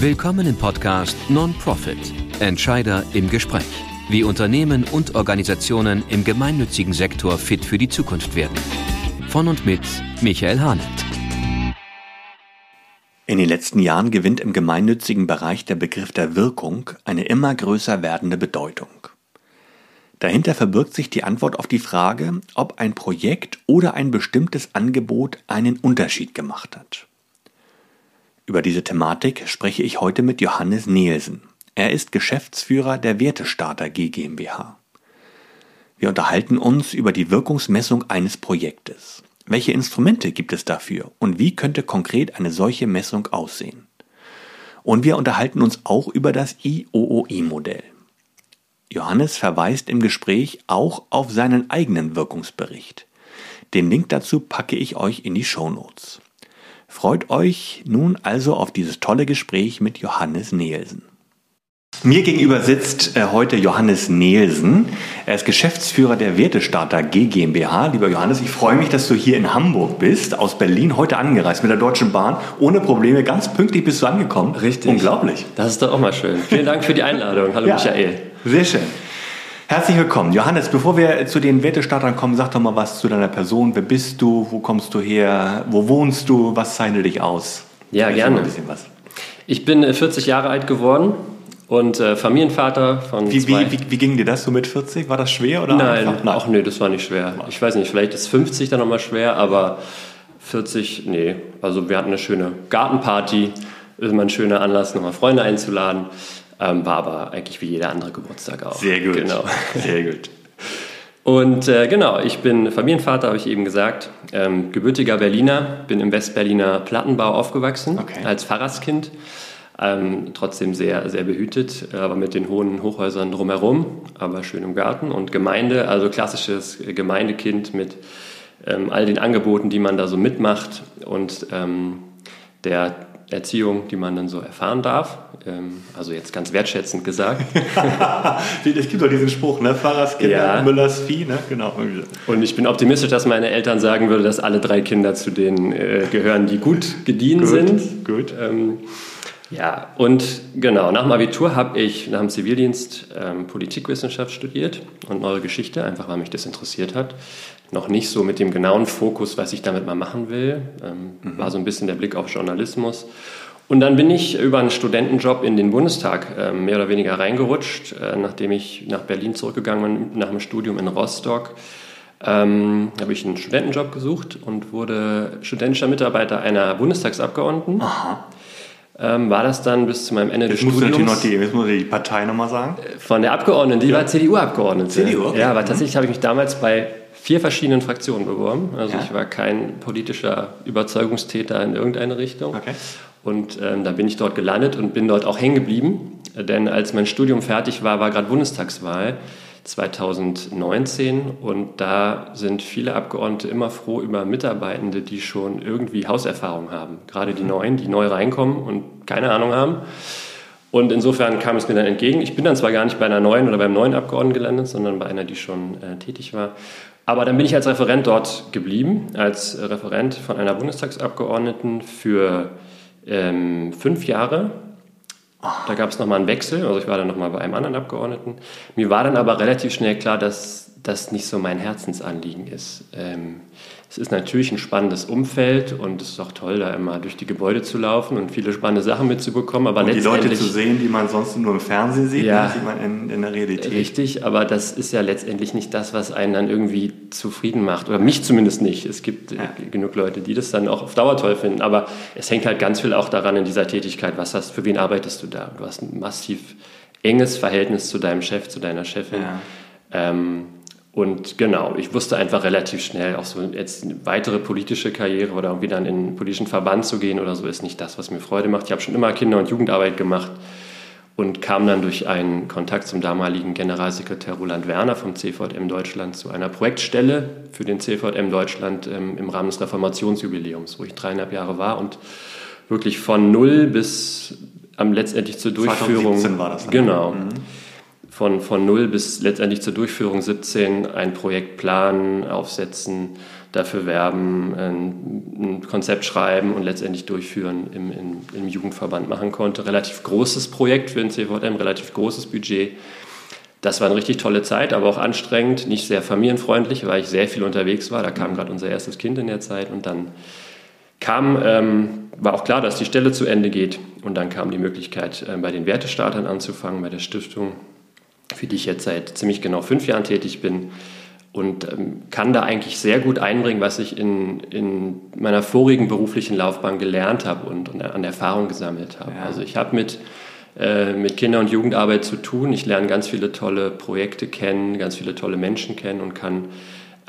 Willkommen im Podcast Non-Profit Entscheider im Gespräch. Wie Unternehmen und Organisationen im gemeinnützigen Sektor fit für die Zukunft werden. Von und mit Michael Hahnert. In den letzten Jahren gewinnt im gemeinnützigen Bereich der Begriff der Wirkung eine immer größer werdende Bedeutung. Dahinter verbirgt sich die Antwort auf die Frage, ob ein Projekt oder ein bestimmtes Angebot einen Unterschied gemacht hat. Über diese Thematik spreche ich heute mit Johannes Nielsen. Er ist Geschäftsführer der Wertestarter GmbH. Wir unterhalten uns über die Wirkungsmessung eines Projektes. Welche Instrumente gibt es dafür und wie könnte konkret eine solche Messung aussehen? Und wir unterhalten uns auch über das IOOI-Modell. Johannes verweist im Gespräch auch auf seinen eigenen Wirkungsbericht. Den Link dazu packe ich euch in die Show Notes. Freut euch nun also auf dieses tolle Gespräch mit Johannes Nielsen. Mir gegenüber sitzt äh, heute Johannes Nielsen. Er ist Geschäftsführer der Wertestarter G GmbH. Lieber Johannes, ich freue mich, dass du hier in Hamburg bist, aus Berlin, heute angereist mit der Deutschen Bahn. Ohne Probleme, ganz pünktlich bist du angekommen. Richtig. Unglaublich. Das ist doch auch mal schön. Vielen Dank für die Einladung. Hallo ja, Michael. Sehr schön. Herzlich willkommen. Johannes, bevor wir zu den Wertestartern kommen, sag doch mal was zu deiner Person. Wer bist du? Wo kommst du her? Wo wohnst du? Was zeichnet dich aus? Ja, Vielleicht gerne. Ich bin 40 äh, Jahre alt geworden und äh, Familienvater von wie, zwei. Wie, wie, wie, ging dir das so mit 40? War das schwer oder Nein, einfach? Nein. auch nö, das war nicht schwer. Ich weiß nicht, vielleicht ist 50 dann nochmal schwer, aber 40, nee. Also wir hatten eine schöne Gartenparty, ist immer ein schöner Anlass, nochmal Freunde einzuladen. Ähm, war aber eigentlich wie jeder andere Geburtstag auch. Sehr gut. Genau. Sehr gut. Und äh, genau, ich bin Familienvater, habe ich eben gesagt, ähm, gebürtiger Berliner, bin im Westberliner Plattenbau aufgewachsen, okay. als Pfarrerskind. Ähm, trotzdem sehr, sehr behütet, aber mit den hohen Hochhäusern drumherum, aber schön im Garten. Und Gemeinde, also klassisches Gemeindekind mit ähm, all den Angeboten, die man da so mitmacht und ähm, der Erziehung, die man dann so erfahren darf. Ähm, also jetzt ganz wertschätzend gesagt. es gibt doch diesen Spruch, ne? Pfarrers Kinder, ja. Müllers Vieh, ne? Genau. Und ich bin optimistisch, dass meine Eltern sagen würden, dass alle drei Kinder zu denen äh, gehören, die gut gediehen gut, sind. Gut. Ähm, ja, und genau, nach dem Abitur habe ich nach dem Zivildienst ähm, Politikwissenschaft studiert und neue Geschichte, einfach weil mich das interessiert hat noch nicht so mit dem genauen Fokus, was ich damit mal machen will. Ähm, mhm. War so ein bisschen der Blick auf Journalismus. Und dann bin ich über einen Studentenjob in den Bundestag äh, mehr oder weniger reingerutscht, äh, nachdem ich nach Berlin zurückgegangen bin, nach dem Studium in Rostock. Ähm, habe ich einen Studentenjob gesucht und wurde studentischer Mitarbeiter einer Bundestagsabgeordneten. Aha. Ähm, war das dann bis zu meinem Ende jetzt des Studiums. Noch die, jetzt muss ich die Partei nochmal sagen. Von der Abgeordneten, die ja. war CDU-Abgeordnete. CDU, okay. Ja, aber tatsächlich habe ich mich damals bei vier verschiedenen Fraktionen beworben. Also ja. ich war kein politischer Überzeugungstäter in irgendeine Richtung. Okay. Und ähm, da bin ich dort gelandet und bin dort auch hängen geblieben. Denn als mein Studium fertig war, war gerade Bundestagswahl 2019 und da sind viele Abgeordnete immer froh über Mitarbeitende, die schon irgendwie Hauserfahrung haben. Gerade die mhm. Neuen, die neu reinkommen und keine Ahnung haben. Und insofern kam es mir dann entgegen. Ich bin dann zwar gar nicht bei einer neuen oder beim neuen Abgeordneten gelandet, sondern bei einer, die schon äh, tätig war. Aber dann bin ich als Referent dort geblieben, als Referent von einer Bundestagsabgeordneten für ähm, fünf Jahre. Da gab es nochmal einen Wechsel, also ich war dann nochmal bei einem anderen Abgeordneten. Mir war dann aber relativ schnell klar, dass das nicht so mein Herzensanliegen ist. Ähm, es ist natürlich ein spannendes Umfeld und es ist auch toll, da immer durch die Gebäude zu laufen und viele spannende Sachen mitzubekommen. Aber und die Leute zu sehen, die man sonst nur im Fernsehen sieht, ja, sieht man in, in, der Realität. Richtig, aber das ist ja letztendlich nicht das, was einen dann irgendwie zufrieden macht. Oder mich zumindest nicht. Es gibt ja. genug Leute, die das dann auch auf Dauer toll finden. Aber es hängt halt ganz viel auch daran in dieser Tätigkeit, was hast, für wen arbeitest du da? Du hast ein massiv enges Verhältnis zu deinem Chef, zu deiner Chefin. Ja. Ähm, und genau, ich wusste einfach relativ schnell, auch so jetzt eine weitere politische Karriere oder irgendwie dann in einen politischen Verband zu gehen oder so, ist nicht das, was mir Freude macht. Ich habe schon immer Kinder- und Jugendarbeit gemacht und kam dann durch einen Kontakt zum damaligen Generalsekretär Roland Werner vom CVM Deutschland zu einer Projektstelle für den CVM Deutschland ähm, im Rahmen des Reformationsjubiläums, wo ich dreieinhalb Jahre war und wirklich von null bis am letztendlich zur Durchführung. 2017 war das. Dann. Genau. Mhm von, von null bis letztendlich zur Durchführung 17 ein Projektplan aufsetzen, dafür werben, ein, Konzept schreiben und letztendlich durchführen im, im, im, Jugendverband machen konnte. Relativ großes Projekt für den CVM, relativ großes Budget. Das war eine richtig tolle Zeit, aber auch anstrengend, nicht sehr familienfreundlich, weil ich sehr viel unterwegs war. Da kam gerade unser erstes Kind in der Zeit und dann kam, ähm, war auch klar, dass die Stelle zu Ende geht und dann kam die Möglichkeit, äh, bei den Wertestartern anzufangen, bei der Stiftung, für die ich jetzt seit ziemlich genau fünf Jahren tätig bin und ähm, kann da eigentlich sehr gut einbringen, was ich in, in meiner vorigen beruflichen Laufbahn gelernt habe und, und an Erfahrung gesammelt habe. Ja. Also ich habe mit, äh, mit Kinder- und Jugendarbeit zu tun. Ich lerne ganz viele tolle Projekte kennen, ganz viele tolle Menschen kennen und kann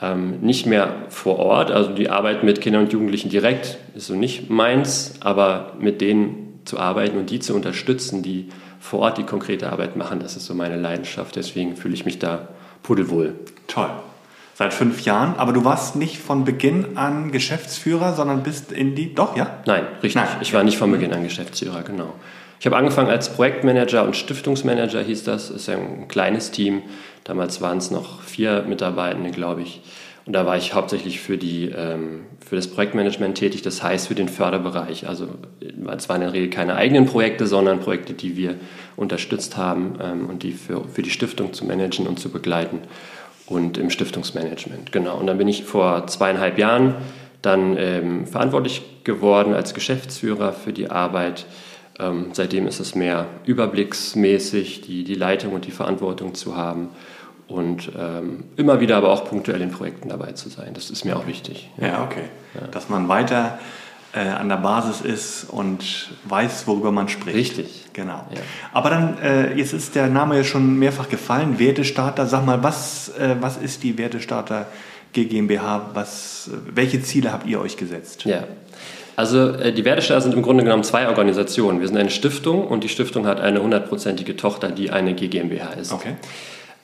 ähm, nicht mehr vor Ort, also die Arbeit mit Kindern und Jugendlichen direkt ist so nicht meins, aber mit denen zu arbeiten und die zu unterstützen, die vor Ort die konkrete Arbeit machen, das ist so meine Leidenschaft. Deswegen fühle ich mich da pudelwohl. Toll seit fünf Jahren, aber du warst nicht von Beginn an Geschäftsführer, sondern bist in die, doch, ja? Nein, richtig. Nein. Ich war nicht von Beginn an Geschäftsführer, genau. Ich habe angefangen als Projektmanager und Stiftungsmanager hieß das. Das ist ja ein kleines Team. Damals waren es noch vier Mitarbeitende, glaube ich. Und da war ich hauptsächlich für, die, ähm, für das Projektmanagement tätig, das heißt für den Förderbereich. Also es waren in der Regel keine eigenen Projekte, sondern Projekte, die wir unterstützt haben ähm, und die für, für die Stiftung zu managen und zu begleiten und im Stiftungsmanagement. Genau. Und dann bin ich vor zweieinhalb Jahren dann ähm, verantwortlich geworden als Geschäftsführer für die Arbeit. Ähm, seitdem ist es mehr überblicksmäßig, die, die Leitung und die Verantwortung zu haben und ähm, immer wieder aber auch punktuell in Projekten dabei zu sein. Das ist mir auch wichtig. Ja, ja okay. Ja. Dass man weiter äh, an der Basis ist und weiß, worüber man spricht. Richtig. Genau. Ja. Aber dann, äh, jetzt ist der Name ja schon mehrfach gefallen, Wertestarter. Sag mal, was, äh, was ist die Wertestarter GmbH? Was, welche Ziele habt ihr euch gesetzt? Ja. Also äh, die Wertestarter sind im Grunde genommen zwei Organisationen. Wir sind eine Stiftung und die Stiftung hat eine hundertprozentige Tochter, die eine GmbH ist. Okay.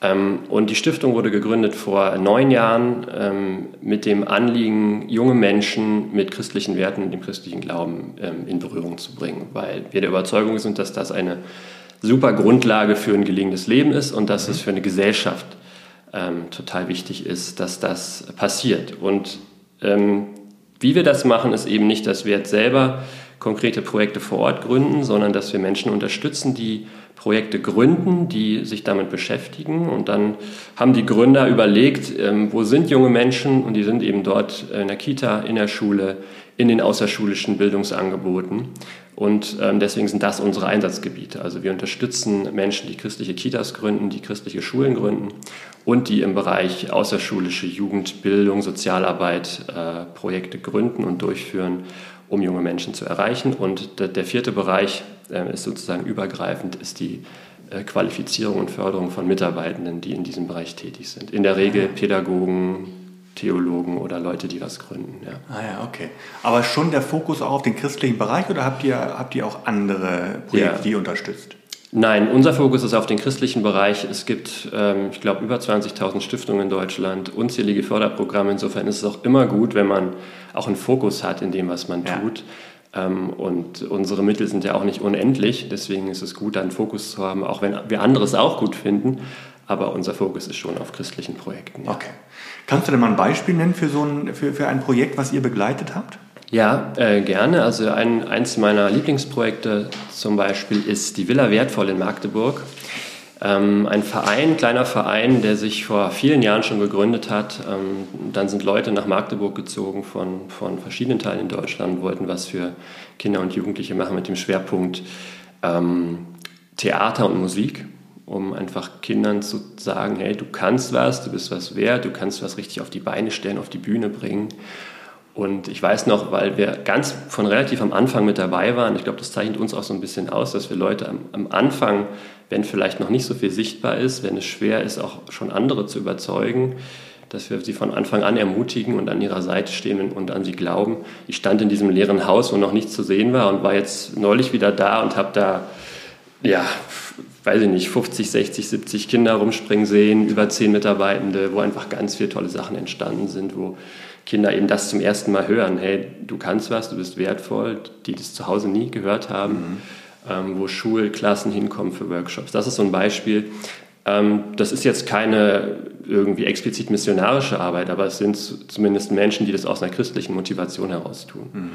Ähm, und die Stiftung wurde gegründet vor neun Jahren ähm, mit dem Anliegen, junge Menschen mit christlichen Werten und dem christlichen Glauben ähm, in Berührung zu bringen, weil wir der Überzeugung sind, dass das eine super Grundlage für ein gelingendes Leben ist und dass es für eine Gesellschaft total wichtig ist, dass das passiert. Und wie wir das machen, ist eben nicht, dass wir jetzt selber konkrete Projekte vor Ort gründen, sondern dass wir Menschen unterstützen, die Projekte gründen, die sich damit beschäftigen. Und dann haben die Gründer überlegt, ähm, wo sind junge Menschen? Und die sind eben dort in der Kita, in der Schule, in den außerschulischen Bildungsangeboten. Und ähm, deswegen sind das unsere Einsatzgebiete. Also wir unterstützen Menschen, die christliche Kitas gründen, die christliche Schulen gründen und die im Bereich außerschulische Jugendbildung, Sozialarbeit äh, Projekte gründen und durchführen um junge Menschen zu erreichen. Und der, vierte Bereich ist sozusagen übergreifend, ist die äh, Qualifizierung und Förderung von Mitarbeitenden, die in diesem Bereich tätig sind. In der Regel Pädagogen, Theologen oder Leute, die was gründen. Ja. Ah ja, okay. Aber schon der Fokus auch auf den christlichen Bereich oder habt ihr, habt ihr auch andere Projekte, ja. die ihr unterstützt? Nein, unser Fokus ist auf den christlichen Bereich. Es gibt, ähm, ich glaube, über 20.000 Stiftungen in Deutschland, unzählige Förderprogramme. Insofern ist es auch immer gut, wenn man auch einen Fokus hat in dem, was man ja. tut. Ähm, und unsere Mittel sind ja auch nicht unendlich. Deswegen ist es gut, da einen Fokus zu haben, auch wenn wir anderes auch gut finden. Aber unser Fokus ist schon auf christlichen Projekten. Ja. Okay. Kannst du denn mal ein Beispiel nennen für, so ein, für, für ein Projekt, was ihr begleitet habt? Ja, äh, gerne. Also ein, eins meiner Lieblingsprojekte zum Beispiel ist die Villa Wertvoll in Magdeburg. Ähm, ein Verein, kleiner Verein, der sich vor vielen Jahren schon gegründet hat. Ähm, dann sind Leute nach Magdeburg gezogen von, von verschiedenen Teilen in Deutschland, wollten was für Kinder und Jugendliche machen mit dem Schwerpunkt ähm, Theater und Musik um einfach Kindern zu sagen, hey, du kannst was, du bist was wert, du kannst was richtig auf die Beine stellen, auf die Bühne bringen. Und ich weiß noch, weil wir ganz von relativ am Anfang mit dabei waren, ich glaube, das zeichnet uns auch so ein bisschen aus, dass wir Leute am, am, Anfang, wenn vielleicht noch nicht so viel sichtbar ist, wenn es schwer ist, auch schon andere zu überzeugen, dass wir sie von Anfang an ermutigen und an ihrer Seite stehen und an sie glauben. Ich stand in diesem leeren Haus, wo noch nichts zu sehen war und war jetzt neulich wieder da und habe da, ja, weiß ich nicht, 50, 60, 70 Kinder rumspringen sehen, über zehn Mitarbeitende, wo einfach ganz viele tolle Sachen entstanden sind, wo Kinder eben das zum ersten Mal hören, hey, du kannst was, du bist wertvoll, die das zu Hause nie gehört haben, mhm. Ähm, wo Schulklassen hinkommen für Workshops. Das ist so ein Beispiel. Ähm, das ist jetzt keine irgendwie explizit missionarische Arbeit, aber es sind zumindest Menschen, die das aus einer christlichen Motivation heraus tun. Mhm.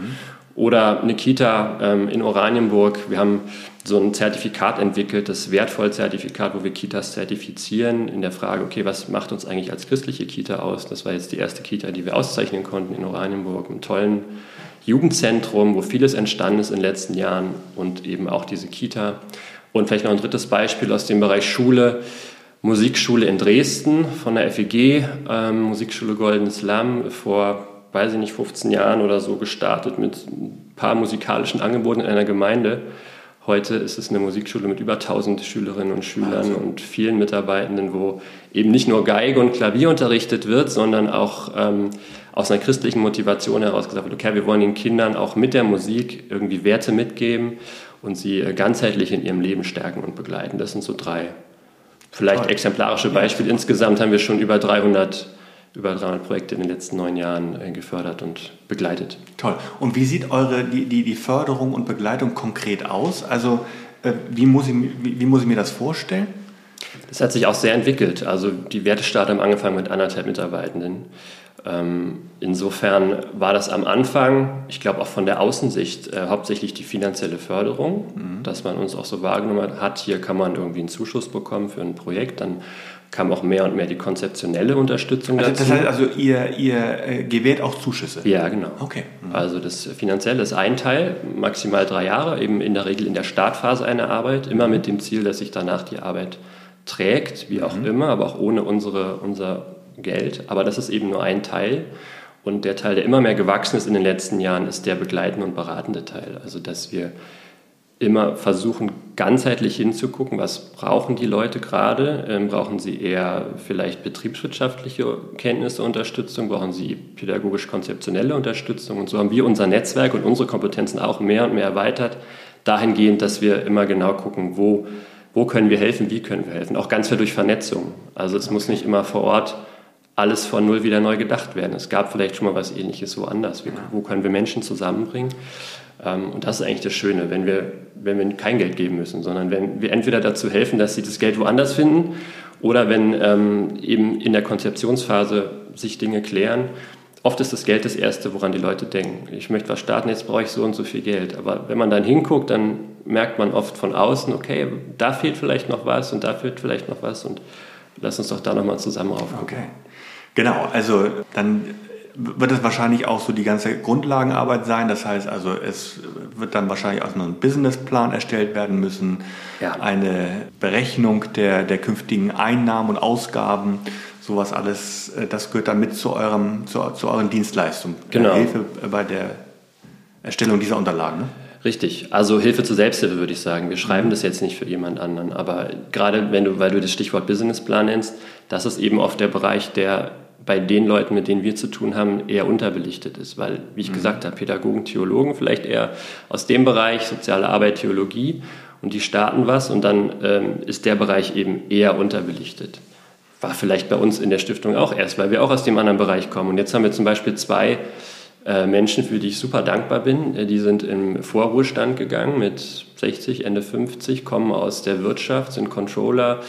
Oder eine Kita ähm, in Oranienburg. Wir haben so ein Zertifikat entwickelt, das Wertvoll-Zertifikat, wo wir Kitas zertifizieren in der Frage, okay, was macht uns eigentlich als christliche Kita aus? Das war jetzt die erste Kita, die wir auszeichnen konnten in Oranienburg, einem tollen Jugendzentrum, wo vieles entstanden ist in den letzten Jahren und eben auch diese Kita. Und vielleicht noch ein drittes Beispiel aus dem Bereich Schule. Musikschule in Dresden von der FEG, ähm, Musikschule Goldenes Lamm, vor, weiß ich nicht, 15 Jahren oder so gestartet mit ein paar musikalischen Angeboten in einer Gemeinde. Heute ist es eine Musikschule mit über 1000 Schülerinnen und Schülern also. und vielen Mitarbeitenden, wo eben nicht nur Geige und Klavier unterrichtet wird, sondern auch ähm, aus einer christlichen Motivation heraus gesagt wird, okay, wir wollen den Kindern auch mit der Musik irgendwie Werte mitgeben und sie äh, ganzheitlich in ihrem Leben stärken und begleiten. Das sind so drei vielleicht Toll. exemplarische Beispiele. Insgesamt haben wir schon über 300 über 300 Projekte in den letzten neun Jahren äh, gefördert und begleitet. Toll. Und wie sieht eure die, die, die Förderung und Begleitung konkret aus? Also äh, wie, muss ich, wie, wie muss ich mir das vorstellen? Das hat sich auch sehr entwickelt. Also die Wertestarter haben angefangen mit anderthalb Mitarbeitenden. Ähm, insofern war das am Anfang, ich glaube auch von der Außensicht, äh, hauptsächlich die finanzielle Förderung, mhm. dass man uns auch so wahrgenommen hat, hier kann man irgendwie einen Zuschuss bekommen für ein Projekt. Dann kam auch mehr und mehr die konzeptionelle Unterstützung also, dazu. Das heißt also, ihr, ihr äh, gewährt auch Zuschüsse? Ja, genau. Okay. Mhm. Also das Finanzielle ist ein Teil, maximal drei Jahre, eben in der Regel in der Startphase einer Arbeit, immer mit dem Ziel, dass sich danach die Arbeit trägt, wie auch mhm. immer, aber auch ohne unsere, unser Geld. Aber das ist eben nur ein Teil. Und der Teil, der immer mehr gewachsen ist in den letzten Jahren, ist der begleitende und beratende Teil. Also dass wir immer versuchen, ganzheitlich hinzugucken, was brauchen die Leute gerade? Ähm, brauchen sie eher vielleicht betriebswirtschaftliche Kenntnisse, Unterstützung? Brauchen sie pädagogisch-konzeptionelle Unterstützung? Und so haben wir unser Netzwerk und unsere Kompetenzen auch mehr und mehr erweitert, dahingehend, dass wir immer genau gucken, wo, wo können wir helfen, wie können wir helfen. Auch ganz viel durch Vernetzung. Also es muss nicht immer vor Ort alles von null wieder neu gedacht werden. Es gab vielleicht schon mal was Ähnliches woanders. Wo können wir Menschen zusammenbringen? Ähm, und das ist eigentlich das Schöne, wenn wir, wenn wir kein Geld geben müssen, sondern wenn wir entweder dazu helfen, dass sie das Geld woanders finden oder wenn ähm, eben in der Konzeptionsphase sich Dinge klären. Oft ist das Geld das Erste, woran die Leute denken. Ich möchte was starten, jetzt brauche ich so und so viel Geld. Aber wenn man dann hinguckt, dann merkt man oft von außen, okay, da fehlt vielleicht noch was und da fehlt vielleicht noch was und lass uns doch da nochmal zusammen raufgucken. Okay. Genau, also dann wird es wahrscheinlich auch so die ganze Grundlagenarbeit sein. Das heißt also, es wird dann wahrscheinlich auch noch ein Businessplan erstellt werden müssen, ja. eine Berechnung der, der künftigen Einnahmen und Ausgaben, sowas alles, äh, das gehört dann mit zu, eurem, zu, zu euren Dienstleistungen. Genau. Hilfe bei der Erstellung dieser Unterlagen. Ne? Richtig, also Hilfe zur Selbsthilfe würde ich sagen. Wir schreiben mhm. das jetzt nicht für jemand anderen, aber gerade wenn du, weil du das Stichwort Businessplan nennst, das ist eben oft der Bereich, der bei den Leuten, mit denen wir zu tun haben, eher unterbelichtet ist, weil, wie ich mhm. gesagt habe, Pädagogen, Theologen vielleicht eher aus dem Bereich soziale Arbeit, Theologie und die starten was und dann ähm, ist der Bereich eben eher unterbelichtet. War vielleicht bei uns in der Stiftung auch erst, weil wir auch aus dem anderen Bereich kommen. Und jetzt haben wir zum Beispiel zwei äh, Menschen, für die ich super dankbar bin. Äh, die sind im Vorruhestand gegangen mit 60, Ende 50, kommen aus der Wirtschaft, sind Controller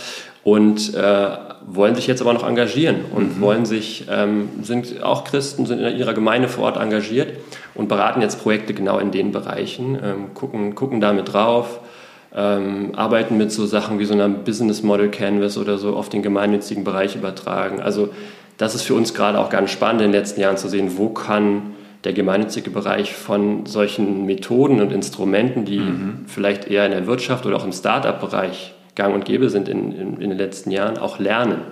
und äh, wollen sich jetzt aber noch engagieren und mhm. wollen sich, ähm, sind auch Christen, sind in ihrer Gemeinde vor Ort engagiert und beraten jetzt Projekte genau in den Bereichen, ähm, gucken, gucken damit drauf, ähm, arbeiten mit so Sachen wie so einer Business Model Canvas oder so auf den gemeinnützigen Bereich übertragen. Also das ist für uns gerade auch ganz spannend in den letzten Jahren zu sehen, wo kann der gemeinnützige Bereich von solchen Methoden und Instrumenten, die mhm. vielleicht eher in der Wirtschaft oder auch im Start-up-Bereich gang und gäbe sind in, in, in den letzten Jahren, auch lernen.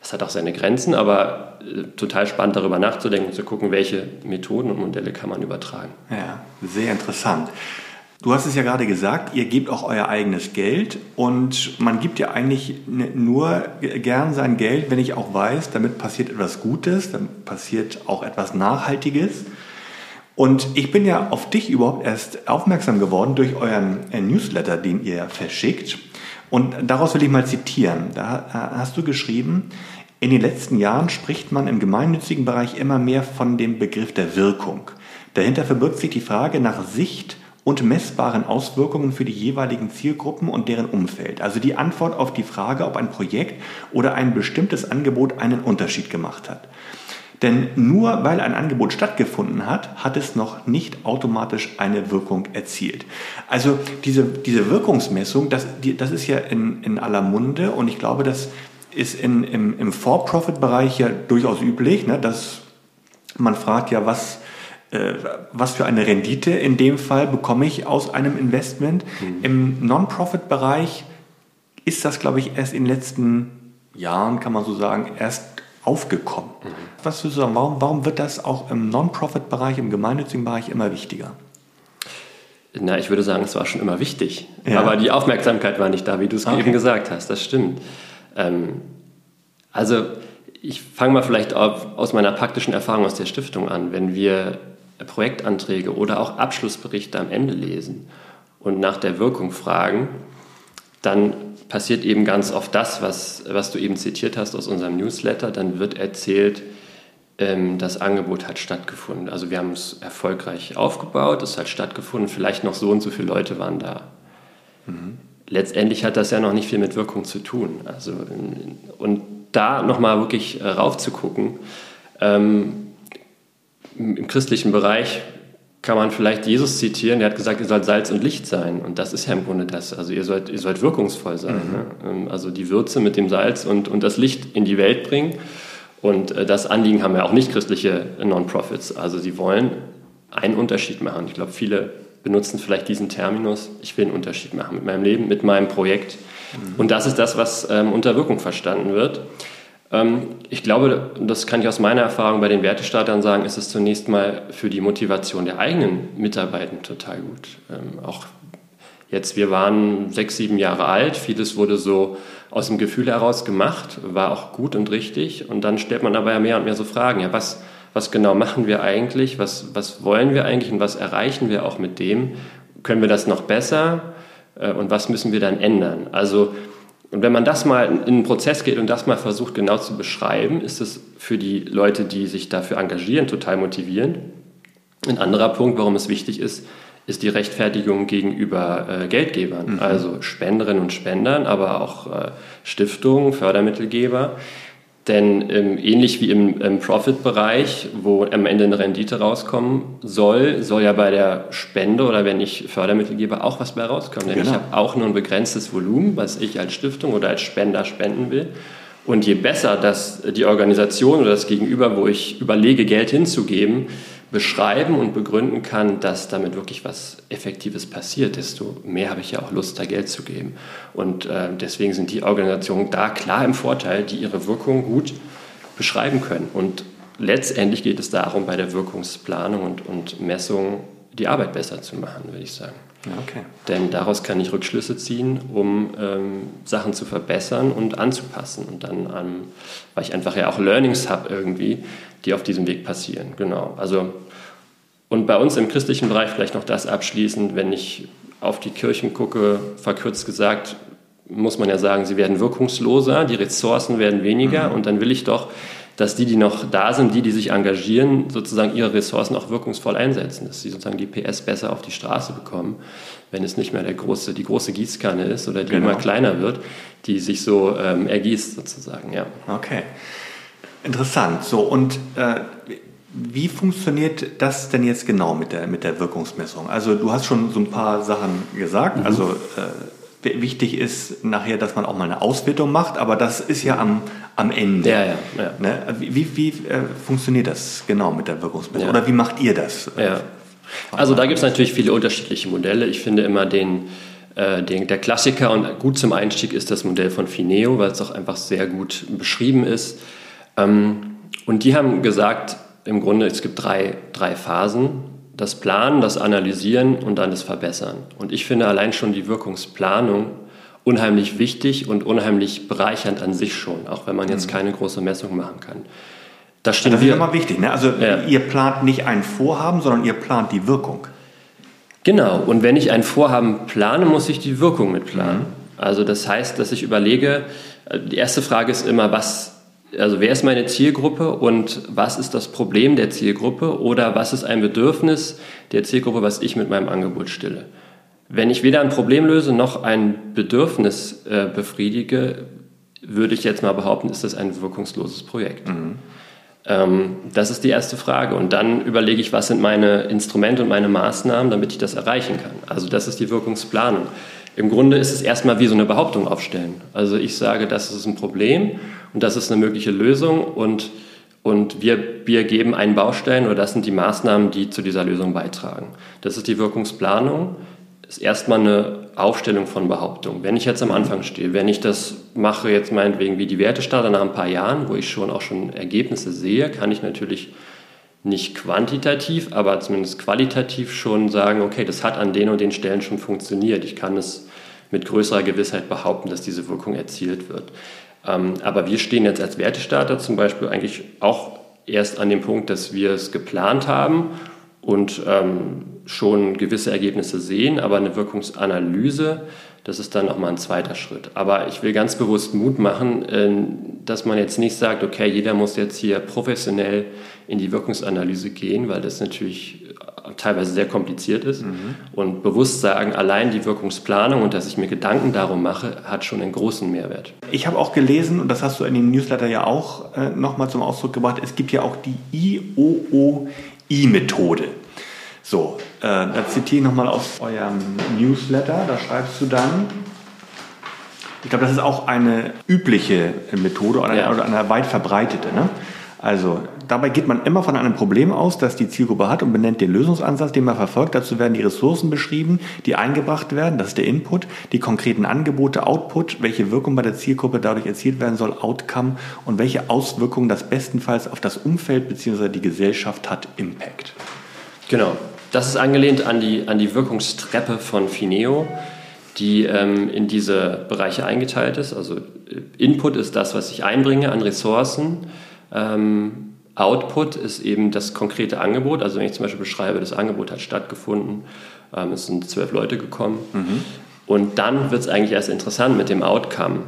Das hat auch seine Grenzen, aber äh, total spannend darüber nachzudenken und zu gucken, welche Methoden und Modelle kann man übertragen. Ja, sehr interessant. Du hast es ja gerade gesagt, ihr gebt auch euer eigenes Geld und man gibt ja eigentlich nur gern sein Geld, wenn ich auch weiß, damit passiert etwas Gutes, dann passiert auch etwas Nachhaltiges. Und ich bin ja auf dich überhaupt erst aufmerksam geworden durch euren äh, Newsletter, den ihr verschickt. Und daraus will ich mal zitieren. Da hast du geschrieben, in den letzten Jahren spricht man im gemeinnützigen Bereich immer mehr von dem Begriff der Wirkung. Dahinter verbirgt sich die Frage nach Sicht und messbaren Auswirkungen für die jeweiligen Zielgruppen und deren Umfeld. Also die Antwort auf die Frage, ob ein Projekt oder ein bestimmtes Angebot einen Unterschied gemacht hat. Denn nur weil ein Angebot stattgefunden hat, hat es noch nicht automatisch eine Wirkung erzielt. Also diese, diese Wirkungsmessung, das, die, das ist ja in, in aller Munde und ich glaube, das ist in, im, im For-Profit-Bereich ja durchaus üblich, ne, dass man fragt ja, was, äh, was für eine Rendite in dem Fall bekomme ich aus einem Investment. Mhm. Im Non-Profit-Bereich ist das, glaube ich, erst in den letzten Jahren, kann man so sagen, erst aufgekommen. Mhm. Was würdest du sagen, warum, warum wird das auch im Non-Profit-Bereich, im gemeinnützigen Bereich immer wichtiger? Na, ich würde sagen, es war schon immer wichtig. Ja. Aber die Aufmerksamkeit war nicht da, wie du es okay. eben gesagt hast. Das stimmt. Ähm, also, ich fange mal vielleicht auf, aus meiner praktischen Erfahrung aus der Stiftung an. Wenn wir Projektanträge oder auch Abschlussberichte am Ende lesen und nach der Wirkung fragen, dann passiert eben ganz oft das, was, was du eben zitiert hast aus unserem Newsletter. Dann wird erzählt, ähm, das Angebot hat stattgefunden. Also wir haben es erfolgreich aufgebaut, es hat stattgefunden, vielleicht noch so und so viele Leute waren da. Mhm. Letztendlich hat das ja noch nicht viel mit Wirkung zu tun. Also, und da nochmal wirklich rauf zu gucken, ähm, im christlichen Bereich kann man vielleicht Jesus zitieren, der hat gesagt, ihr sollt Salz und Licht sein. Und das ist ja im Grunde das. Also ihr sollt, ihr sollt wirkungsvoll sein. Mhm. Ne? Ähm, also die Würze mit dem Salz und, und das Licht in die Welt bringen. Und äh, das Anliegen haben ja auch nicht christliche Non-Profits. Also sie wollen einen Unterschied machen. Ich glaube, viele benutzen vielleicht diesen Terminus, ich will einen Unterschied machen mit meinem Leben, mit meinem Projekt. Mhm. Und das ist das, was ähm, unter Wirkung verstanden wird. Ähm, ich glaube, das kann ich aus meiner Erfahrung bei den Wertestartern sagen, ist es zunächst mal für die Motivation der eigenen Mitarbeiter total gut. Ähm, auch jetzt, wir waren sechs, sieben Jahre alt, vieles wurde so aus dem Gefühl heraus gemacht, war auch gut und richtig. Und dann stellt man aber ja mehr und mehr so Fragen, ja, was, was genau machen wir eigentlich, was, was wollen wir eigentlich und was erreichen wir auch mit dem? Können wir das noch besser äh, und was müssen wir dann ändern? Also und wenn man das mal in einen Prozess geht und das mal versucht genau zu beschreiben, ist es für die Leute, die sich dafür engagieren, total motivierend. Ein anderer Punkt, warum es wichtig ist, ist die Rechtfertigung gegenüber äh, Geldgebern, mhm. also Spenderinnen und Spendern, aber auch äh, Stiftungen, Fördermittelgeber. Denn ähm, ähnlich wie im, im Profit-Bereich, wo am Ende eine Rendite rauskommen soll, soll ja bei der Spende oder wenn ich Fördermittel gebe, auch was bei rauskommen. Denn genau. ich habe auch nur ein begrenztes Volumen, was ich als Stiftung oder als Spender spenden will. Und je besser das die Organisation oder das Gegenüber, wo ich überlege, Geld hinzugeben, beschreiben und begründen kann, dass damit wirklich was Effektives passiert, desto mehr habe ich ja auch Lust, da Geld zu geben. Und äh, deswegen sind die Organisationen da klar im Vorteil, die ihre Wirkung gut beschreiben können. Und letztendlich geht es darum, bei der Wirkungsplanung und, und Messung die Arbeit besser zu machen, würde ich sagen. Okay. Denn daraus kann ich Rückschlüsse ziehen, um ähm, Sachen zu verbessern und anzupassen. Und dann, ähm, weil ich einfach ja auch Learnings habe irgendwie, die auf diesem Weg passieren. Genau. Also, und bei uns im christlichen Bereich vielleicht noch das abschließend, wenn ich auf die Kirchen gucke, verkürzt gesagt, muss man ja sagen, sie werden wirkungsloser, die Ressourcen werden weniger mhm. und dann will ich doch, dass die, die noch da sind, die, die sich engagieren, sozusagen ihre Ressourcen auch wirkungsvoll einsetzen, dass sie sozusagen die PS besser auf die Straße bekommen, wenn es nicht mehr der große, die große Gießkanne ist oder die genau. immer kleiner wird, die sich so ähm, ergießt sozusagen. Ja. Okay. Interessant. So, und äh, wie funktioniert das denn jetzt genau mit der, mit der Wirkungsmessung? Also du hast schon so ein paar Sachen gesagt. Mhm. Also äh, wichtig ist nachher, dass man auch mal eine Auswertung macht, aber das ist ja am, am Ende. Ja, ja, ja. Ne? Wie, wie äh, funktioniert das genau mit der Wirkungsmessung? Ja. Oder wie macht ihr das? Ja. Also da gibt es natürlich viele unterschiedliche Modelle. Ich finde immer den, äh, den, der Klassiker und gut zum Einstieg ist das Modell von Fineo, weil es auch einfach sehr gut beschrieben ist. Ähm, und die haben gesagt, im Grunde, es gibt drei, drei Phasen. Das Planen, das Analysieren und dann das Verbessern. Und ich finde allein schon die Wirkungsplanung unheimlich wichtig und unheimlich bereichernd an sich schon, auch wenn man jetzt mhm. keine große Messung machen kann. Das, das ist immer wichtig. Ne? Also ja. ihr plant nicht ein Vorhaben, sondern ihr plant die Wirkung. Genau. Und wenn ich ein Vorhaben plane, muss ich die Wirkung mitplanen. Mhm. Also das heißt, dass ich überlege, äh, die erste Frage ist immer, was also wer ist meine Zielgruppe und was ist das Problem der Zielgruppe oder was ist ein Bedürfnis der Zielgruppe, was ich mit meinem Angebot stille. Wenn ich weder ein Problem löse noch ein Bedürfnis äh, befriedige, würde ich jetzt mal behaupten, ist das ein wirkungsloses Projekt. Mhm. Ähm, das ist die erste Frage. Und dann überlege ich, was sind meine Instrumente und meine Maßnahmen, damit ich das erreichen kann. Also das ist die Wirkungsplanung. Im Grunde ist es erstmal wie so eine Behauptung aufstellen. Also ich sage, das ist ein Problem und das ist eine mögliche Lösung und, und wir, wir geben einen Baustein oder das sind die Maßnahmen, die zu dieser Lösung beitragen. Das ist die Wirkungsplanung ist erstmal eine Aufstellung von Behauptungen. Wenn ich jetzt am Anfang stehe, wenn ich das mache jetzt meinetwegen wie die Wertestarter nach ein paar Jahren, wo ich schon auch schon Ergebnisse sehe, kann ich natürlich nicht quantitativ, aber zumindest qualitativ schon sagen, okay, das hat an den und den Stellen schon funktioniert. Ich kann es mit größerer Gewissheit behaupten, dass diese Wirkung erzielt wird. Ähm, aber wir stehen jetzt als Wertestarter zum Beispiel eigentlich auch erst an dem Punkt, dass wir es geplant haben und ähm, schon gewisse Ergebnisse sehen, aber eine Wirkungsanalyse, das ist dann nochmal ein zweiter Schritt. Aber ich will ganz bewusst Mut machen, äh, dass man jetzt nicht sagt, okay, jeder muss jetzt hier professionell in die Wirkungsanalyse gehen, weil das natürlich äh, teilweise sehr kompliziert ist. Mhm. Und bewusst sagen, allein die Wirkungsplanung und dass ich mir Gedanken darum mache, hat schon einen großen Mehrwert. Ich habe auch gelesen, und das hast du in dem Newsletter ja auch äh, nochmal zum Ausdruck gebracht, es gibt ja auch die IOO I-Methode. So, äh, da zitiere ich nochmal aus eurem Newsletter, da schreibst du dann, ich glaube, das ist auch eine übliche Methode oder eine, ja. oder eine weit verbreitete. Ne? Also dabei geht man immer von einem Problem aus, das die Zielgruppe hat und benennt den Lösungsansatz, den man verfolgt. Dazu werden die Ressourcen beschrieben, die eingebracht werden, das ist der Input, die konkreten Angebote, Output, welche Wirkung bei der Zielgruppe dadurch erzielt werden soll, Outcome und welche Auswirkungen das bestenfalls auf das Umfeld bzw. die Gesellschaft hat, Impact. Genau, das ist angelehnt an die, an die Wirkungstreppe von Fineo die ähm, in diese Bereiche eingeteilt ist. Also Input ist das, was ich einbringe an Ressourcen. Ähm, Output ist eben das konkrete Angebot. Also wenn ich zum Beispiel beschreibe, das Angebot hat stattgefunden, ähm, es sind zwölf Leute gekommen. Mhm. Und dann wird es eigentlich erst interessant mit dem Outcome.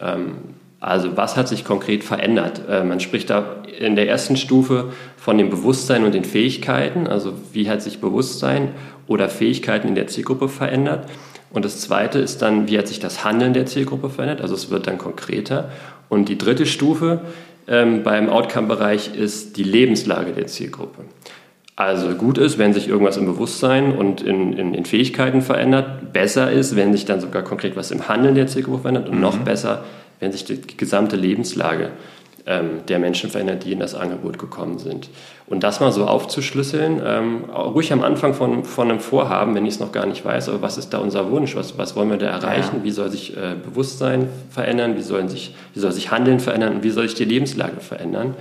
Ähm, also was hat sich konkret verändert? Äh, man spricht da in der ersten Stufe von dem Bewusstsein und den Fähigkeiten. Also wie hat sich Bewusstsein oder Fähigkeiten in der Zielgruppe verändert? Und das zweite ist dann, wie hat sich das Handeln der Zielgruppe verändert? Also es wird dann konkreter. Und die dritte Stufe ähm, beim Outcome-Bereich ist die Lebenslage der Zielgruppe. Also gut ist, wenn sich irgendwas im Bewusstsein und in, in, in, Fähigkeiten verändert. Besser ist, wenn sich dann sogar konkret was im Handeln der Zielgruppe verändert. Und mhm. noch besser, wenn sich die, gesamte Lebenslage ähm, der Menschen verändert, die in das Angebot gekommen sind. Und das mal so aufzuschlüsseln, ähm, ruhig am Anfang von, von einem Vorhaben, wenn ich es noch gar nicht weiß, aber was ist da unser Wunsch, was, was wollen wir da erreichen, wie soll sich äh, Bewusstsein verändern, wie, sollen sich, wie soll sich Handeln verändern? Und wie soll sich die Lebenslage verändern,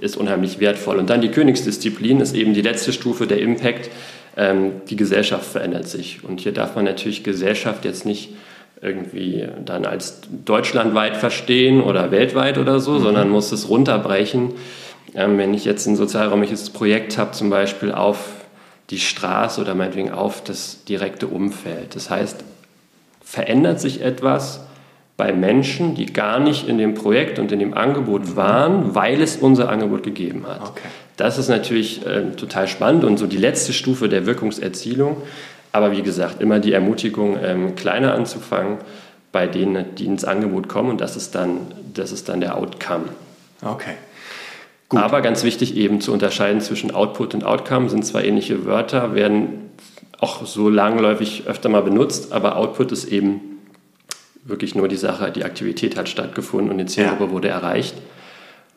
ist unheimlich wertvoll. Und dann die Königsdisziplin ist eben die letzte Stufe der Impact, ähm, die Gesellschaft verändert sich. Und hier darf man natürlich Gesellschaft jetzt nicht irgendwie dann als deutschlandweit verstehen oder weltweit oder so, mhm. sondern muss es runterbrechen. Ähm, wenn ich jetzt ein sozialräumliches Projekt habe, zum Beispiel auf die Straße oder meinetwegen auf das direkte Umfeld. Das heißt, verändert sich etwas bei Menschen, die gar nicht in dem Projekt und in dem Angebot mhm. waren, weil es unser Angebot gegeben hat. Okay. Das ist natürlich äh, total spannend und so die letzte Stufe der Wirkungserzielung aber wie gesagt, immer die Ermutigung, ähm, kleiner anzufangen bei denen, die ins Angebot kommen und das ist dann, das ist dann der Outcome. Okay. Gut. Aber ganz wichtig eben zu unterscheiden zwischen Output und Outcome sind zwei ähnliche Wörter, werden auch so langläufig öfter mal benutzt, aber Output ist eben wirklich nur die Sache, die Aktivität hat stattgefunden und die Zielgruppe ja. wurde erreicht.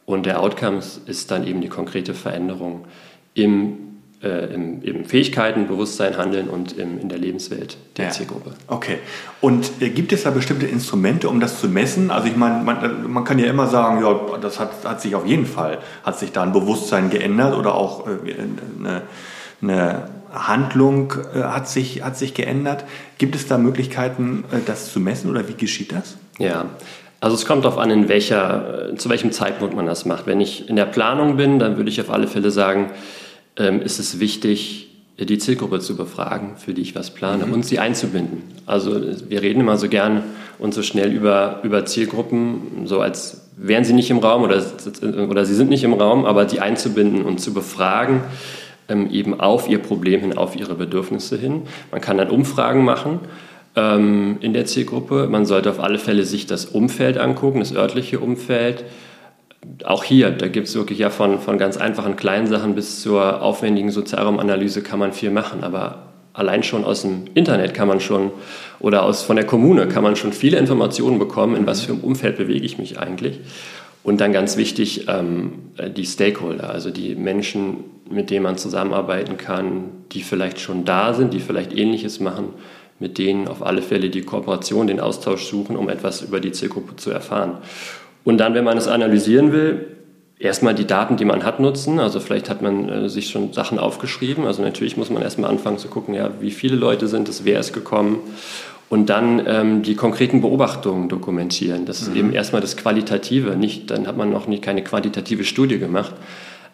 Und der Outcome ist dann eben die konkrete Veränderung im äh, im, im, Fähigkeiten, Bewusstsein, Handeln und im, in der Lebenswelt der ja. Zielgruppe. Okay. Und äh, gibt es da bestimmte Instrumente, um das zu messen? Also ich meine, man, man, kann ja immer sagen, ja, das hat, hat, sich auf jeden Fall, hat sich da ein Bewusstsein geändert oder auch äh, eine, eine, Handlung äh, hat, sich, hat sich geändert. Gibt es da Möglichkeiten, äh, das zu messen oder wie geschieht das? Ja, also es kommt darauf an, in welcher, zu welchem Zeitpunkt man das macht. Wenn ich in der Planung bin, dann würde ich auf alle Fälle sagen, ähm, ist es wichtig, die Zielgruppe zu befragen, für die ich was plane mhm. und sie einzubinden. Also wir reden immer so gern und so schnell über, über Zielgruppen, so als wären sie nicht im Raum oder, oder sie sind nicht im Raum, aber die einzubinden und zu befragen, ähm, eben auf ihr Problem hin, auf ihre Bedürfnisse hin. Man kann dann Umfragen machen ähm, in der Zielgruppe. Man sollte auf alle Fälle sich das Umfeld angucken, das örtliche Umfeld. Auch hier, da gibt es wirklich ja von, von ganz einfachen kleinen Sachen bis zur aufwendigen Sozialraumanalyse kann man viel machen. Aber allein schon aus dem Internet kann man schon oder aus, von der Kommune kann man schon viele Informationen bekommen, in was für einem Umfeld bewege ich mich eigentlich. Und dann ganz wichtig, ähm, die Stakeholder, also die Menschen, mit denen man zusammenarbeiten kann, die vielleicht schon da sind, die vielleicht Ähnliches machen, mit denen auf alle Fälle die Kooperation, den Austausch suchen, um etwas über die Zielgruppe zu erfahren. Und dann, wenn man es analysieren will, erstmal die Daten, die man hat, nutzen. Also vielleicht hat man äh, sich schon Sachen aufgeschrieben. Also natürlich muss man erstmal anfangen zu gucken, ja, wie viele Leute sind es, wer ist gekommen. Und dann ähm, die konkreten Beobachtungen dokumentieren. Das ist mhm. eben erstmal das Qualitative. Nicht, dann hat man noch nie keine quantitative Studie gemacht.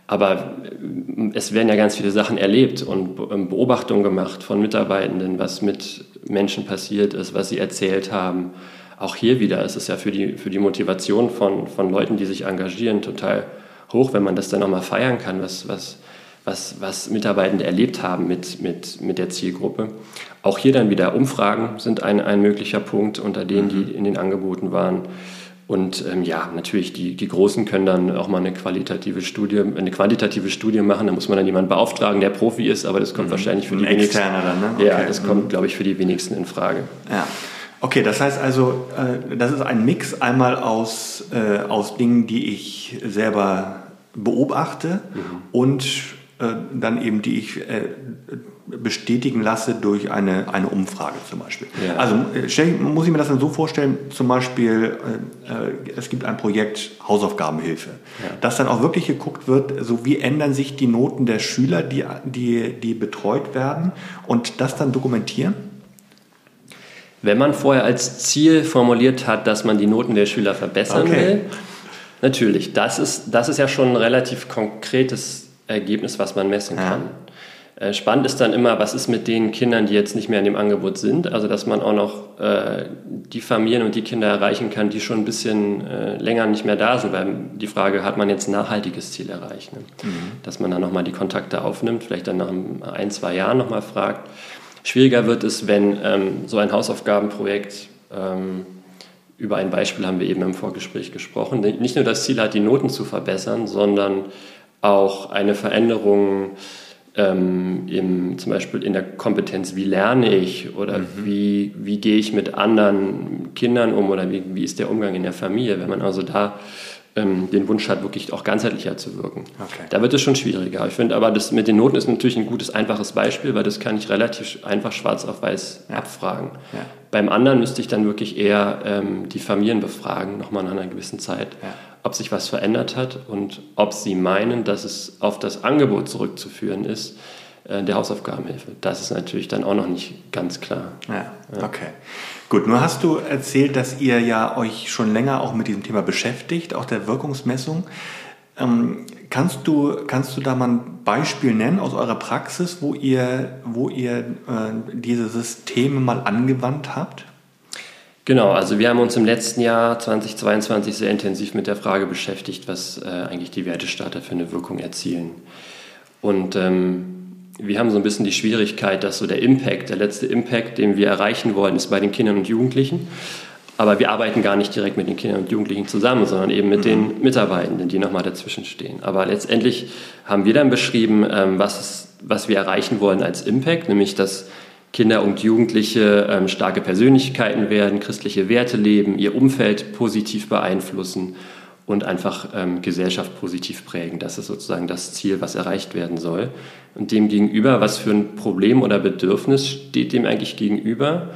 Aber äh, es werden ja ganz viele Sachen erlebt und ähm, Beobachtungen gemacht von Mitarbeitenden, was mit Menschen passiert ist, was sie erzählt haben auch hier wieder ist es ja für die, für die Motivation von, von Leuten, die sich engagieren, total hoch, wenn man das dann nochmal feiern kann, was, was, was, was Mitarbeitende erlebt haben mit, mit, mit der Zielgruppe. Auch hier dann wieder Umfragen sind ein, ein möglicher Punkt unter denen, die mhm. in den Angeboten waren. Und ähm, ja, natürlich, die, die Großen können dann auch mal eine qualitative Studie, eine quantitative Studie machen. Da muss man dann jemanden beauftragen, der Profi ist, aber das kommt mhm. wahrscheinlich für die Ein wenigsten. Dann, ne? okay. Ja, das kommt, mhm. glaube ich, für die wenigsten in Frage. Ja. Okay, das heißt also, äh, das ist ein Mix einmal aus, äh, aus Dingen, die ich selber beobachte mhm. und äh, dann eben die ich bestätigen lasse durch eine, eine Umfrage zum Beispiel. Ja. Also muss ich mir das dann so vorstellen, zum Beispiel, es gibt ein Projekt Hausaufgabenhilfe, ja. dass dann auch wirklich geguckt wird, so wie ändern sich die Noten der Schüler, die, die, die betreut werden und das dann dokumentieren? Wenn man vorher als Ziel formuliert hat, dass man die Noten der Schüler verbessern okay. will, natürlich, das ist, das ist ja schon ein relativ konkretes Ergebnis, was man messen ja. kann. Äh, spannend ist dann immer, was ist mit den Kindern, die jetzt nicht mehr in dem Angebot sind. Also, dass man auch noch äh, die Familien und die Kinder erreichen kann, die schon ein bisschen äh, länger nicht mehr da sind. Weil die Frage, hat man jetzt ein nachhaltiges Ziel erreicht? Ne? Mhm. Dass man dann nochmal die Kontakte aufnimmt, vielleicht dann nach ein, zwei Jahren nochmal fragt. Schwieriger wird es, wenn ähm, so ein Hausaufgabenprojekt, ähm, über ein Beispiel haben wir eben im Vorgespräch gesprochen, nicht nur das Ziel hat, die Noten zu verbessern, sondern auch eine Veränderung ähm, im, zum Beispiel in der Kompetenz, wie lerne ich oder mhm. wie, wie gehe ich mit anderen Kindern um oder wie, wie ist der Umgang in der Familie. Wenn man also da ähm, den Wunsch hat, wirklich auch ganzheitlicher zu wirken. Okay. Da wird es schon schwieriger. Ich finde aber, das mit den Noten ist natürlich ein gutes, einfaches Beispiel, weil das kann ich relativ einfach schwarz auf weiß ja. abfragen. Ja. Beim anderen müsste ich dann wirklich eher ähm, die Familien befragen, nochmal nach einer gewissen Zeit, ja. ob sich was verändert hat und ob sie meinen, dass es auf das Angebot zurückzuführen ist, der Hausaufgabenhilfe. Das ist natürlich dann auch noch nicht ganz klar. Ja, okay. Gut, nur hast du erzählt, dass ihr ja euch schon länger auch mit diesem Thema beschäftigt, auch der Wirkungsmessung. Ähm, kannst, du, kannst du da mal ein Beispiel nennen aus eurer Praxis, wo ihr, wo ihr äh, diese Systeme mal angewandt habt? Genau, also wir haben uns im letzten Jahr 2022 sehr intensiv mit der Frage beschäftigt, was äh, eigentlich die Wertestarter für eine Wirkung erzielen. Und ähm, wir haben so ein bisschen die Schwierigkeit, dass so der Impact, der letzte Impact, den wir erreichen wollen, ist bei den Kindern und Jugendlichen. Aber wir arbeiten gar nicht direkt mit den Kindern und Jugendlichen zusammen, sondern eben mit mhm. den Mitarbeitenden, die nochmal dazwischen stehen. Aber letztendlich haben wir dann beschrieben, ähm, was, ist, was wir erreichen wollen als Impact, nämlich dass Kinder und Jugendliche ähm, starke Persönlichkeiten werden, christliche Werte leben, ihr Umfeld positiv beeinflussen und einfach ähm, Gesellschaft positiv prägen. Das ist sozusagen das Ziel, was erreicht werden soll. Und dem gegenüber, was für ein Problem oder Bedürfnis steht dem eigentlich gegenüber?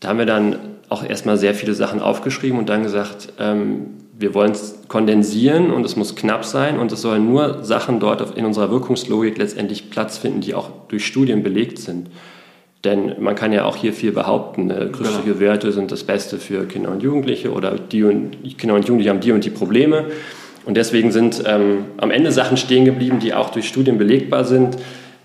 Da haben wir dann auch erstmal sehr viele Sachen aufgeschrieben und dann gesagt, ähm, wir wollen es kondensieren und es muss knapp sein und es sollen nur Sachen dort in unserer Wirkungslogik letztendlich Platz finden, die auch durch Studien belegt sind. Denn man kann ja auch hier viel behaupten, äh, christliche genau. Werte sind das Beste für Kinder und Jugendliche oder die und, Kinder und Jugendliche haben die und die Probleme. Und deswegen sind ähm, am Ende Sachen stehen geblieben, die auch durch Studien belegbar sind,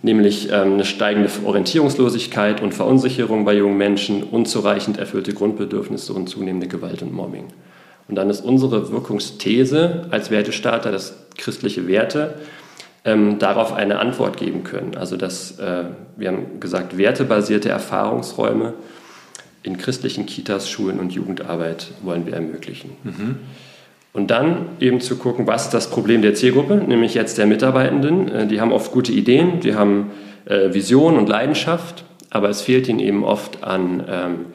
nämlich ähm, eine steigende Orientierungslosigkeit und Verunsicherung bei jungen Menschen, unzureichend erfüllte Grundbedürfnisse und zunehmende Gewalt und Mobbing. Und dann ist unsere Wirkungsthese als Wertestarter, dass christliche Werte ähm, darauf eine Antwort geben können. Also dass äh, wir haben gesagt, wertebasierte Erfahrungsräume in christlichen Kitas, Schulen und Jugendarbeit wollen wir ermöglichen. Mhm. Und dann eben zu gucken, was ist das Problem der Zielgruppe, nämlich jetzt der Mitarbeitenden. Äh, die haben oft gute Ideen, die haben äh, Vision und Leidenschaft, aber es fehlt ihnen eben oft an ähm,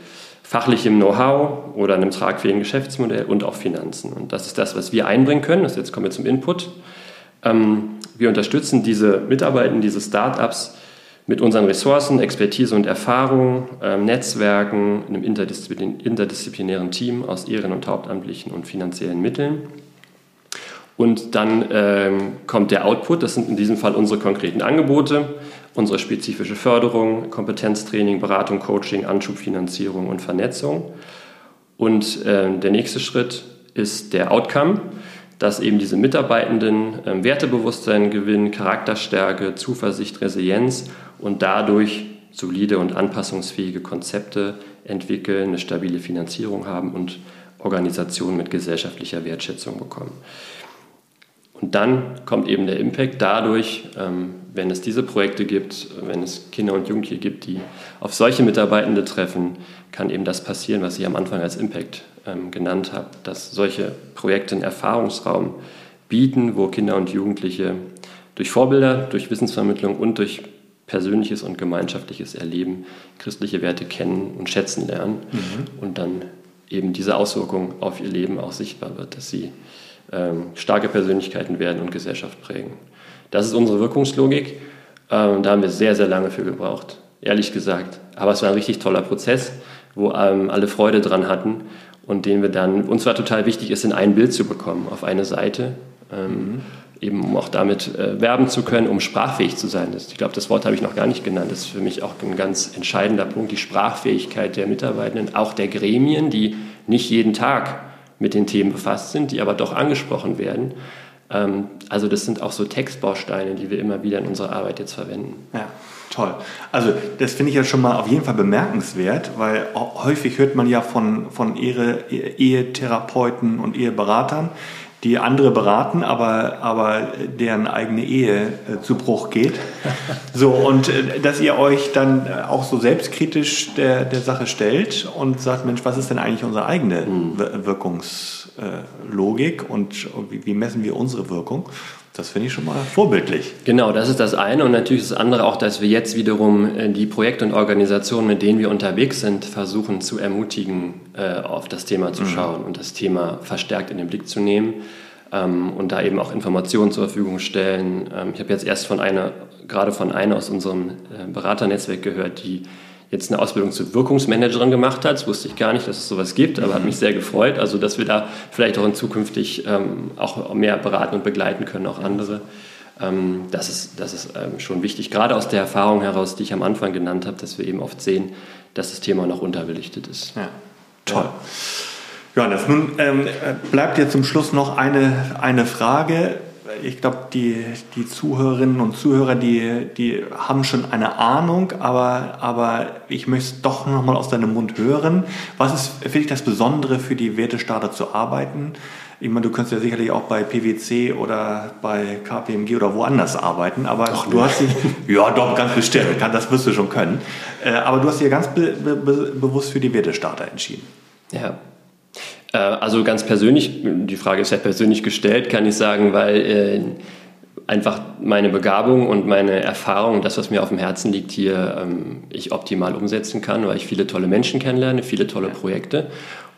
fachlichem Know-how oder einem tragfähigen Geschäftsmodell und auch Finanzen. Und das ist das, was wir einbringen können. Das jetzt kommen wir zum Input. Ähm, wir unterstützen diese Mitarbeitenden, diese Start-ups mit unseren Ressourcen, Expertise und Erfahrung, ähm, Netzwerken, einem interdisziplin interdisziplinären Team aus Ehren- und Hauptamtlichen und finanziellen Mitteln. Und dann ähm, kommt der Output, das sind in diesem Fall unsere konkreten Angebote, unsere spezifische Förderung, Kompetenztraining, Beratung, Coaching, Anschubfinanzierung und Vernetzung. Und äh, der nächste Schritt ist der Outcome dass eben diese Mitarbeitenden ähm, Wertebewusstsein gewinnen, Charakterstärke, Zuversicht, Resilienz und dadurch solide und anpassungsfähige Konzepte entwickeln, eine stabile Finanzierung haben und Organisationen mit gesellschaftlicher Wertschätzung bekommen. Und dann kommt eben der Impact dadurch, ähm, wenn es diese Projekte gibt, wenn es Kinder und Jugendliche gibt, die auf solche Mitarbeitende treffen, kann eben das passieren, was ich am Anfang als Impact ähm, genannt habe, dass solche Projekte einen Erfahrungsraum bieten, wo Kinder und Jugendliche durch Vorbilder, durch Wissensvermittlung und durch persönliches und gemeinschaftliches Erleben christliche Werte kennen und schätzen lernen mhm. und dann eben diese Auswirkung auf ihr Leben auch sichtbar wird, dass sie ähm, starke Persönlichkeiten werden und Gesellschaft prägen. Das ist unsere Wirkungslogik. Ähm, da haben wir sehr, sehr lange für gebraucht, ehrlich gesagt. Aber es war ein richtig toller Prozess, wo ähm, alle Freude dran hatten und den wir dann, uns war total wichtig, ist in ein Bild zu bekommen, auf eine Seite. Ähm, mhm. Eben um auch damit äh, werben zu können, um sprachfähig zu sein. Das, ich glaube, das Wort habe ich noch gar nicht genannt. Das ist für mich auch ein ganz entscheidender Punkt, die Sprachfähigkeit der Mitarbeitenden, auch der Gremien, die nicht jeden Tag mit den Themen befasst sind, die aber doch angesprochen werden. Ähm, also das sind auch so Textbausteine, die wir immer wieder in unserer Arbeit jetzt verwenden. Ja. Toll. Also das finde ich ja schon mal auf jeden Fall bemerkenswert, weil häufig hört man ja von, von Ehe, Ehetherapeuten und Eheberatern, die andere beraten, aber, aber deren eigene Ehe äh, zu Bruch geht. So, und äh, dass ihr euch dann äh, auch so selbstkritisch der, der Sache stellt und sagt, Mensch, was ist denn eigentlich unsere eigene mhm. Wirkungslogik und wie, wie messen wir unsere Wirkung? Das finde ich schon mal vorbildlich. Genau, das ist das eine. Und natürlich das andere auch, dass wir jetzt wiederum äh, die Projekte und Organisationen, mit denen wir unterwegs sind, versuchen zu ermutigen, äh, auf das Thema zu mhm. schauen und das Thema verstärkt in den Blick zu nehmen ähm, und da eben auch Informationen zur Verfügung stellen. Ähm, ich habe jetzt erst von einer, gerade von einer aus unserem äh, Beraternetzwerk gehört, die jetzt eine Ausbildung zur Wirkungsmanagerin gemacht hat. Das wusste ich gar nicht, dass es sowas gibt, aber hat mich sehr gefreut. Also, dass wir da vielleicht auch in zukünftig ähm, auch mehr beraten und begleiten können, auch andere. Ähm, das ist, das ist ähm, schon wichtig, gerade aus der Erfahrung heraus, die ich am Anfang genannt habe, dass wir eben oft sehen, dass das Thema noch unterbelichtet ist. Ja. Toll. Johannes, nun ähm, bleibt dir zum Schluss noch eine, eine Frage ich glaube, die, die Zuhörerinnen und Zuhörer, die, die haben schon eine Ahnung, aber, aber ich möchte es doch nochmal aus deinem Mund hören. Was ist für dich das Besondere für die Wertestarter zu arbeiten? Ich meine, du könntest ja sicherlich auch bei PwC oder bei KPMG oder woanders arbeiten, aber doch, du hast dich, ja doch, ganz bestimmt, das wirst du schon können. Äh, aber du hast dich ja ganz be be bewusst für die Wertestarter entschieden. Ja, also ganz persönlich, die Frage ist ja persönlich gestellt, kann ich sagen, weil äh, einfach meine Begabung und meine Erfahrung, das, was mir auf dem Herzen liegt, hier ähm, ich optimal umsetzen kann, weil ich viele tolle Menschen kennenlerne, viele tolle Projekte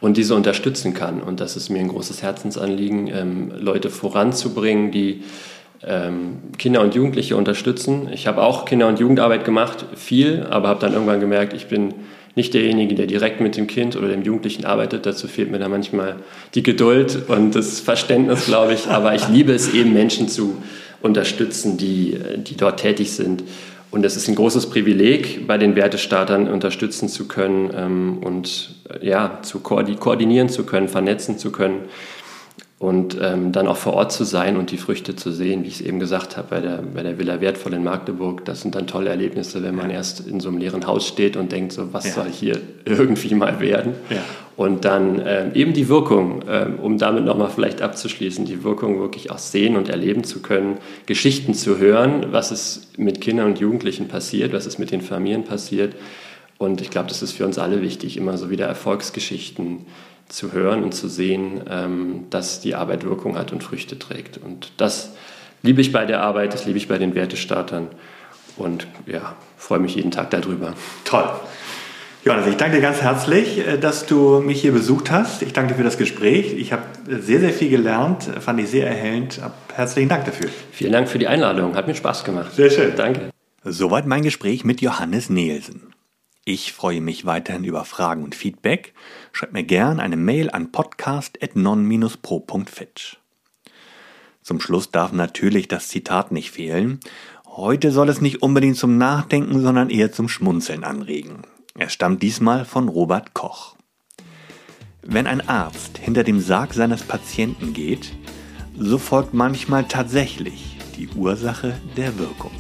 und diese unterstützen kann. Und das ist mir ein großes Herzensanliegen, ähm, Leute voranzubringen, die ähm, Kinder und Jugendliche unterstützen. Ich habe auch Kinder- und Jugendarbeit gemacht, viel, aber habe dann irgendwann gemerkt, ich bin nicht derjenige, der direkt mit dem Kind oder dem Jugendlichen arbeitet. Dazu fehlt mir da manchmal die Geduld und das Verständnis, glaube ich. Aber ich liebe es eben, Menschen zu unterstützen, die, die dort tätig sind. Und es ist ein großes Privileg, bei den Wertestartern unterstützen zu können ähm, und ja, zu koordinieren zu können, vernetzen zu können. Und ähm, dann auch vor Ort zu sein und die Früchte zu sehen, wie ich es eben gesagt habe, bei der, bei der Villa Wertvoll in Magdeburg, das sind dann tolle Erlebnisse, wenn man erst in so einem leeren Haus steht und denkt, so was ja. soll hier irgendwie mal werden. Ja. Und dann ähm, eben die Wirkung, ähm, um damit nochmal vielleicht abzuschließen, die Wirkung wirklich auch sehen und erleben zu können, Geschichten zu hören, was ist mit Kindern und Jugendlichen passiert, was ist mit den Familien passiert. Und ich glaube, das ist für uns alle wichtig, immer so wieder Erfolgsgeschichten zu hören und zu sehen, ähm, dass die Arbeit Wirkung hat und Früchte trägt. Und das liebe ich bei der Arbeit, das liebe ich bei den Wertestartern und ja, freue mich jeden Tag darüber. Toll. Johannes, ich danke dir ganz herzlich, äh, dass du mich hier besucht hast. Ich danke dir für das Gespräch. Ich habe sehr, sehr viel gelernt, fand ich sehr erhellend. Herzlichen Dank dafür. Vielen Dank für die Einladung, hat mir Spaß gemacht. Sehr schön. Danke. Soweit mein Gespräch mit Johannes Nielsen. Ich freue mich weiterhin über Fragen und Feedback. Schreibt mir gern eine Mail an podcast.non-pro.fitch. Zum Schluss darf natürlich das Zitat nicht fehlen. Heute soll es nicht unbedingt zum Nachdenken, sondern eher zum Schmunzeln anregen. Er stammt diesmal von Robert Koch. Wenn ein Arzt hinter dem Sarg seines Patienten geht, so folgt manchmal tatsächlich die Ursache der Wirkung.